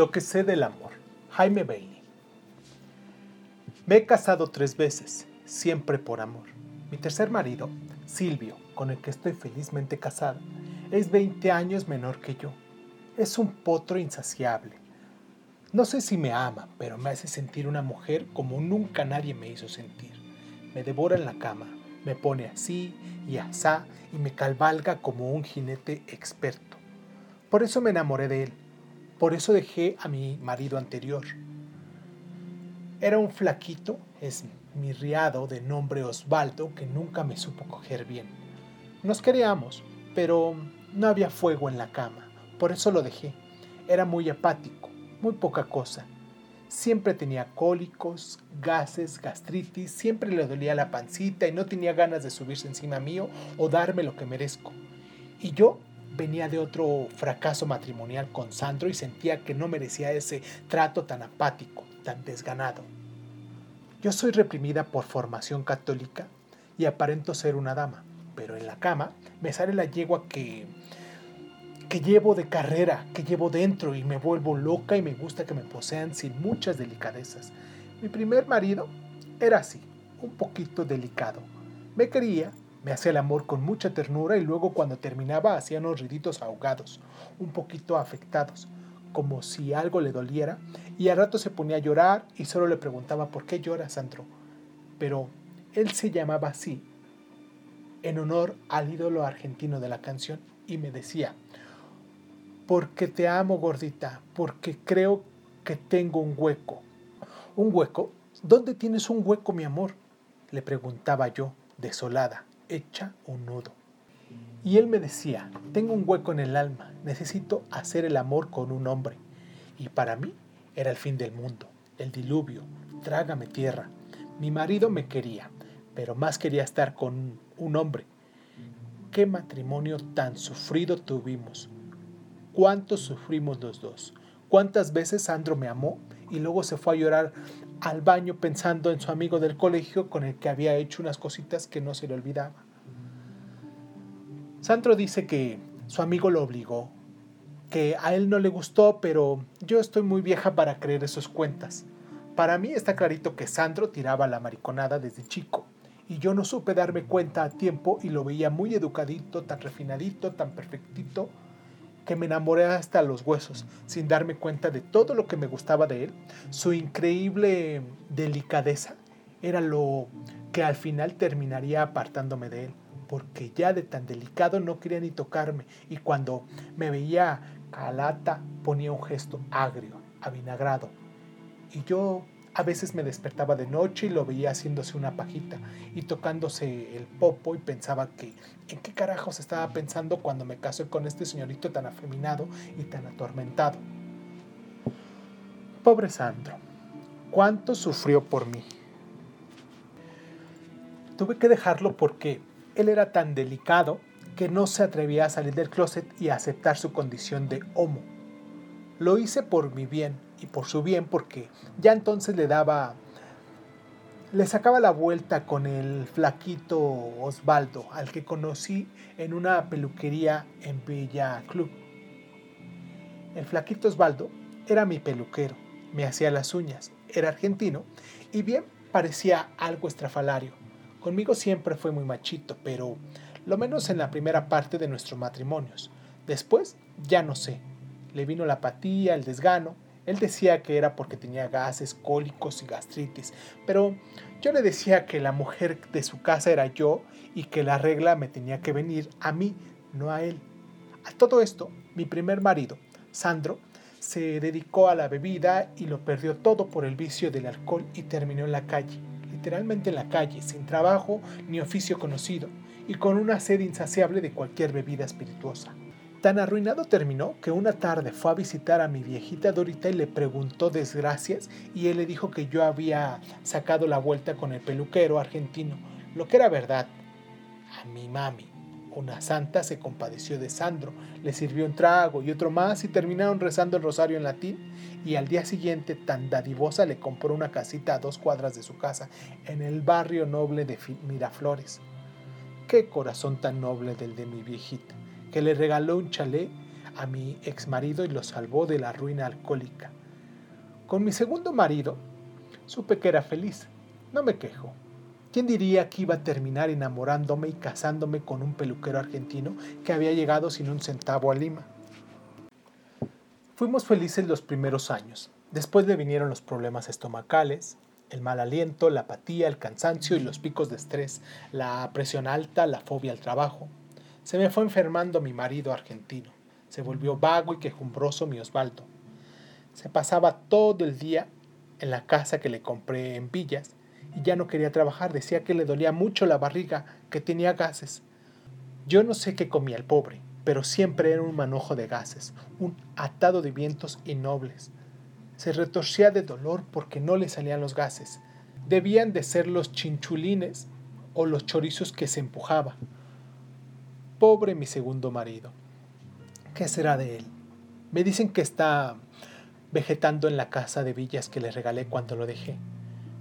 Lo que sé del amor. Jaime Bailey. Me he casado tres veces, siempre por amor. Mi tercer marido, Silvio, con el que estoy felizmente casada, es 20 años menor que yo. Es un potro insaciable. No sé si me ama, pero me hace sentir una mujer como nunca nadie me hizo sentir. Me devora en la cama, me pone así y asá y me cabalga como un jinete experto. Por eso me enamoré de él por eso dejé a mi marido anterior. Era un flaquito, es mi riado de nombre Osvaldo, que nunca me supo coger bien. Nos queríamos, pero no había fuego en la cama, por eso lo dejé. Era muy apático, muy poca cosa. Siempre tenía cólicos, gases, gastritis, siempre le dolía la pancita y no tenía ganas de subirse encima mío o darme lo que merezco. Y yo venía de otro fracaso matrimonial con Sandro y sentía que no merecía ese trato tan apático, tan desganado. Yo soy reprimida por formación católica y aparento ser una dama, pero en la cama me sale la yegua que que llevo de carrera, que llevo dentro y me vuelvo loca y me gusta que me posean sin muchas delicadezas. Mi primer marido era así, un poquito delicado. Me quería, me hacía el amor con mucha ternura y luego cuando terminaba hacía unos riditos ahogados, un poquito afectados, como si algo le doliera, y al rato se ponía a llorar y solo le preguntaba ¿por qué llora, Sandro? Pero él se llamaba así, en honor al ídolo argentino de la canción, y me decía, porque te amo gordita, porque creo que tengo un hueco. ¿Un hueco? ¿Dónde tienes un hueco, mi amor? le preguntaba yo, desolada hecha un nudo. Y él me decía, tengo un hueco en el alma, necesito hacer el amor con un hombre. Y para mí era el fin del mundo, el diluvio, trágame tierra. Mi marido me quería, pero más quería estar con un hombre. Qué matrimonio tan sufrido tuvimos. Cuánto sufrimos los dos. Cuántas veces Sandro me amó y luego se fue a llorar al baño pensando en su amigo del colegio con el que había hecho unas cositas que no se le olvidaba. Sandro dice que su amigo lo obligó, que a él no le gustó, pero yo estoy muy vieja para creer esos cuentas. Para mí está clarito que Sandro tiraba la mariconada desde chico, y yo no supe darme cuenta a tiempo y lo veía muy educadito, tan refinadito, tan perfectito, que me enamoré hasta los huesos, sin darme cuenta de todo lo que me gustaba de él. Su increíble delicadeza era lo que al final terminaría apartándome de él, porque ya de tan delicado no quería ni tocarme, y cuando me veía calata ponía un gesto agrio, avinagrado, y yo a veces me despertaba de noche y lo veía haciéndose una pajita y tocándose el popo y pensaba que en qué carajos estaba pensando cuando me casé con este señorito tan afeminado y tan atormentado. Pobre Sandro, cuánto sufrió por mí. Tuve que dejarlo porque él era tan delicado que no se atrevía a salir del closet y a aceptar su condición de homo. Lo hice por mi bien y por su bien porque ya entonces le daba, le sacaba la vuelta con el flaquito Osvaldo, al que conocí en una peluquería en Bella Club. El flaquito Osvaldo era mi peluquero, me hacía las uñas, era argentino y bien parecía algo estrafalario. Conmigo siempre fue muy machito, pero lo menos en la primera parte de nuestros matrimonios. Después, ya no sé. Le vino la apatía, el desgano, él decía que era porque tenía gases, cólicos y gastritis, pero yo le decía que la mujer de su casa era yo y que la regla me tenía que venir a mí, no a él. A todo esto, mi primer marido, Sandro, se dedicó a la bebida y lo perdió todo por el vicio del alcohol y terminó en la calle, literalmente en la calle, sin trabajo ni oficio conocido y con una sed insaciable de cualquier bebida espirituosa. Tan arruinado terminó que una tarde fue a visitar a mi viejita Dorita y le preguntó desgracias y él le dijo que yo había sacado la vuelta con el peluquero argentino, lo que era verdad. A mi mami, una santa, se compadeció de Sandro, le sirvió un trago y otro más y terminaron rezando el rosario en latín y al día siguiente tan dadivosa le compró una casita a dos cuadras de su casa en el barrio noble de Miraflores. Qué corazón tan noble del de mi viejita que le regaló un chalet a mi ex marido y lo salvó de la ruina alcohólica. Con mi segundo marido, supe que era feliz. No me quejo. ¿Quién diría que iba a terminar enamorándome y casándome con un peluquero argentino que había llegado sin un centavo a Lima? Fuimos felices los primeros años. Después le vinieron los problemas estomacales, el mal aliento, la apatía, el cansancio y los picos de estrés, la presión alta, la fobia al trabajo. Se me fue enfermando mi marido argentino. Se volvió vago y quejumbroso mi Osvaldo. Se pasaba todo el día en la casa que le compré en Villas y ya no quería trabajar. Decía que le dolía mucho la barriga, que tenía gases. Yo no sé qué comía el pobre, pero siempre era un manojo de gases, un atado de vientos innobles. Se retorcía de dolor porque no le salían los gases. Debían de ser los chinchulines o los chorizos que se empujaba. Pobre mi segundo marido. ¿Qué será de él? Me dicen que está vegetando en la casa de villas que le regalé cuando lo dejé.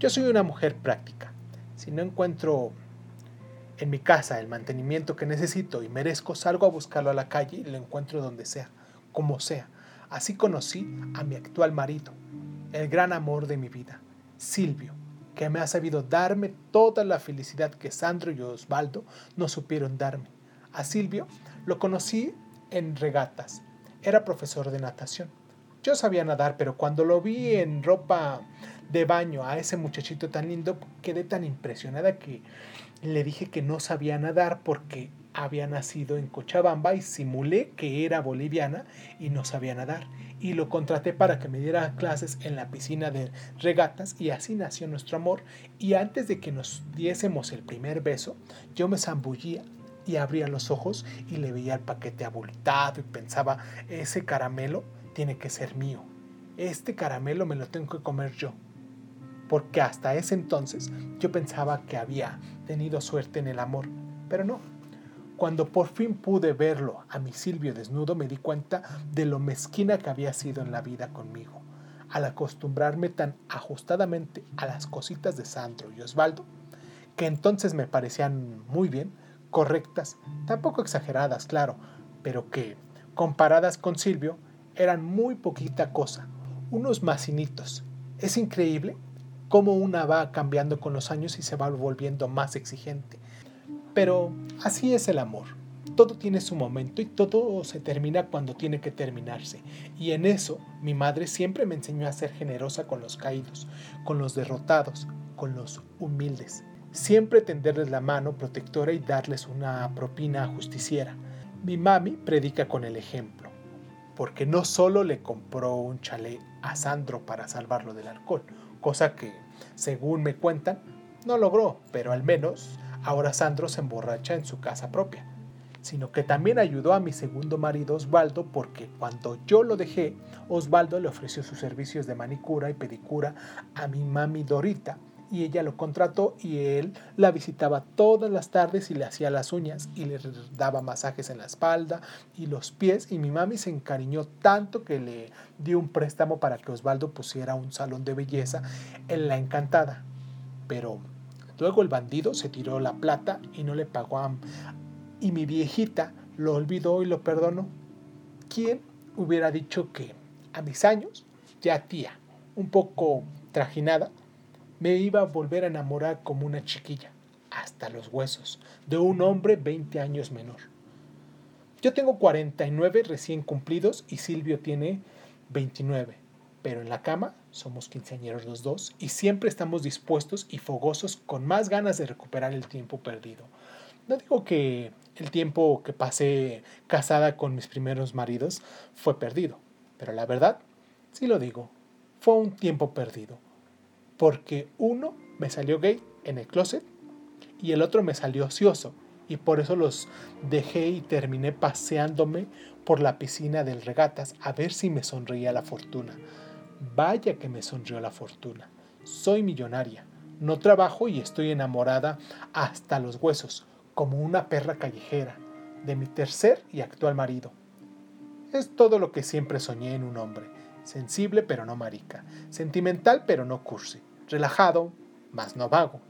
Yo soy una mujer práctica. Si no encuentro en mi casa el mantenimiento que necesito y merezco, salgo a buscarlo a la calle y lo encuentro donde sea, como sea. Así conocí a mi actual marido, el gran amor de mi vida, Silvio, que me ha sabido darme toda la felicidad que Sandro y Osvaldo no supieron darme. A Silvio lo conocí en regatas. Era profesor de natación. Yo sabía nadar, pero cuando lo vi en ropa de baño a ese muchachito tan lindo, quedé tan impresionada que le dije que no sabía nadar porque había nacido en Cochabamba y simulé que era boliviana y no sabía nadar. Y lo contraté para que me diera clases en la piscina de regatas y así nació nuestro amor. Y antes de que nos diésemos el primer beso, yo me zambullía y abría los ojos y le veía el paquete abultado y pensaba, ese caramelo tiene que ser mío. Este caramelo me lo tengo que comer yo. Porque hasta ese entonces yo pensaba que había tenido suerte en el amor, pero no. Cuando por fin pude verlo a mi Silvio desnudo me di cuenta de lo mezquina que había sido en la vida conmigo. Al acostumbrarme tan ajustadamente a las cositas de Sandro y Osvaldo, que entonces me parecían muy bien, correctas, tampoco exageradas, claro, pero que, comparadas con Silvio, eran muy poquita cosa, unos masinitos. Es increíble cómo una va cambiando con los años y se va volviendo más exigente. Pero así es el amor. Todo tiene su momento y todo se termina cuando tiene que terminarse. Y en eso mi madre siempre me enseñó a ser generosa con los caídos, con los derrotados, con los humildes siempre tenderles la mano protectora y darles una propina justiciera. Mi mami predica con el ejemplo, porque no solo le compró un chalet a Sandro para salvarlo del alcohol, cosa que, según me cuentan, no logró, pero al menos ahora Sandro se emborracha en su casa propia, sino que también ayudó a mi segundo marido Osvaldo porque cuando yo lo dejé, Osvaldo le ofreció sus servicios de manicura y pedicura a mi mami Dorita, y ella lo contrató y él la visitaba todas las tardes y le hacía las uñas y le daba masajes en la espalda y los pies y mi mami se encariñó tanto que le dio un préstamo para que Osvaldo pusiera un salón de belleza en la encantada. Pero luego el bandido se tiró la plata y no le pagó a... Y mi viejita lo olvidó y lo perdonó. ¿Quién hubiera dicho que a mis años, ya tía, un poco trajinada, me iba a volver a enamorar como una chiquilla, hasta los huesos, de un hombre 20 años menor. Yo tengo 49 recién cumplidos y Silvio tiene 29, pero en la cama somos quinceañeros los dos y siempre estamos dispuestos y fogosos con más ganas de recuperar el tiempo perdido. No digo que el tiempo que pasé casada con mis primeros maridos fue perdido, pero la verdad, sí lo digo, fue un tiempo perdido porque uno me salió gay en el closet y el otro me salió ocioso y por eso los dejé y terminé paseándome por la piscina del regatas a ver si me sonreía la fortuna. Vaya que me sonrió la fortuna. Soy millonaria, no trabajo y estoy enamorada hasta los huesos, como una perra callejera, de mi tercer y actual marido. Es todo lo que siempre soñé en un hombre, sensible pero no marica, sentimental pero no cursi, relajado, mas no vago.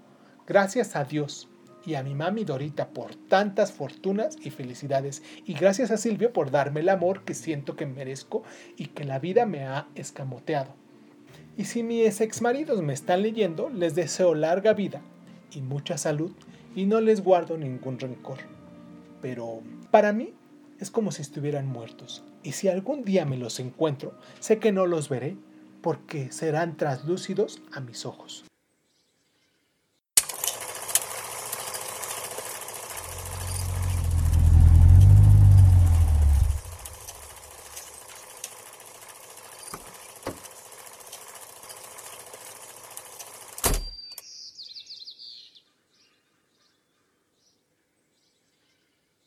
Gracias a Dios y a mi mami Dorita por tantas fortunas y felicidades. Y gracias a Silvio por darme el amor que siento que merezco y que la vida me ha escamoteado. Y si mis exmaridos me están leyendo, les deseo larga vida y mucha salud y no les guardo ningún rencor. Pero para mí es como si estuvieran muertos. Y si algún día me los encuentro, sé que no los veré porque serán traslúcidos a mis ojos.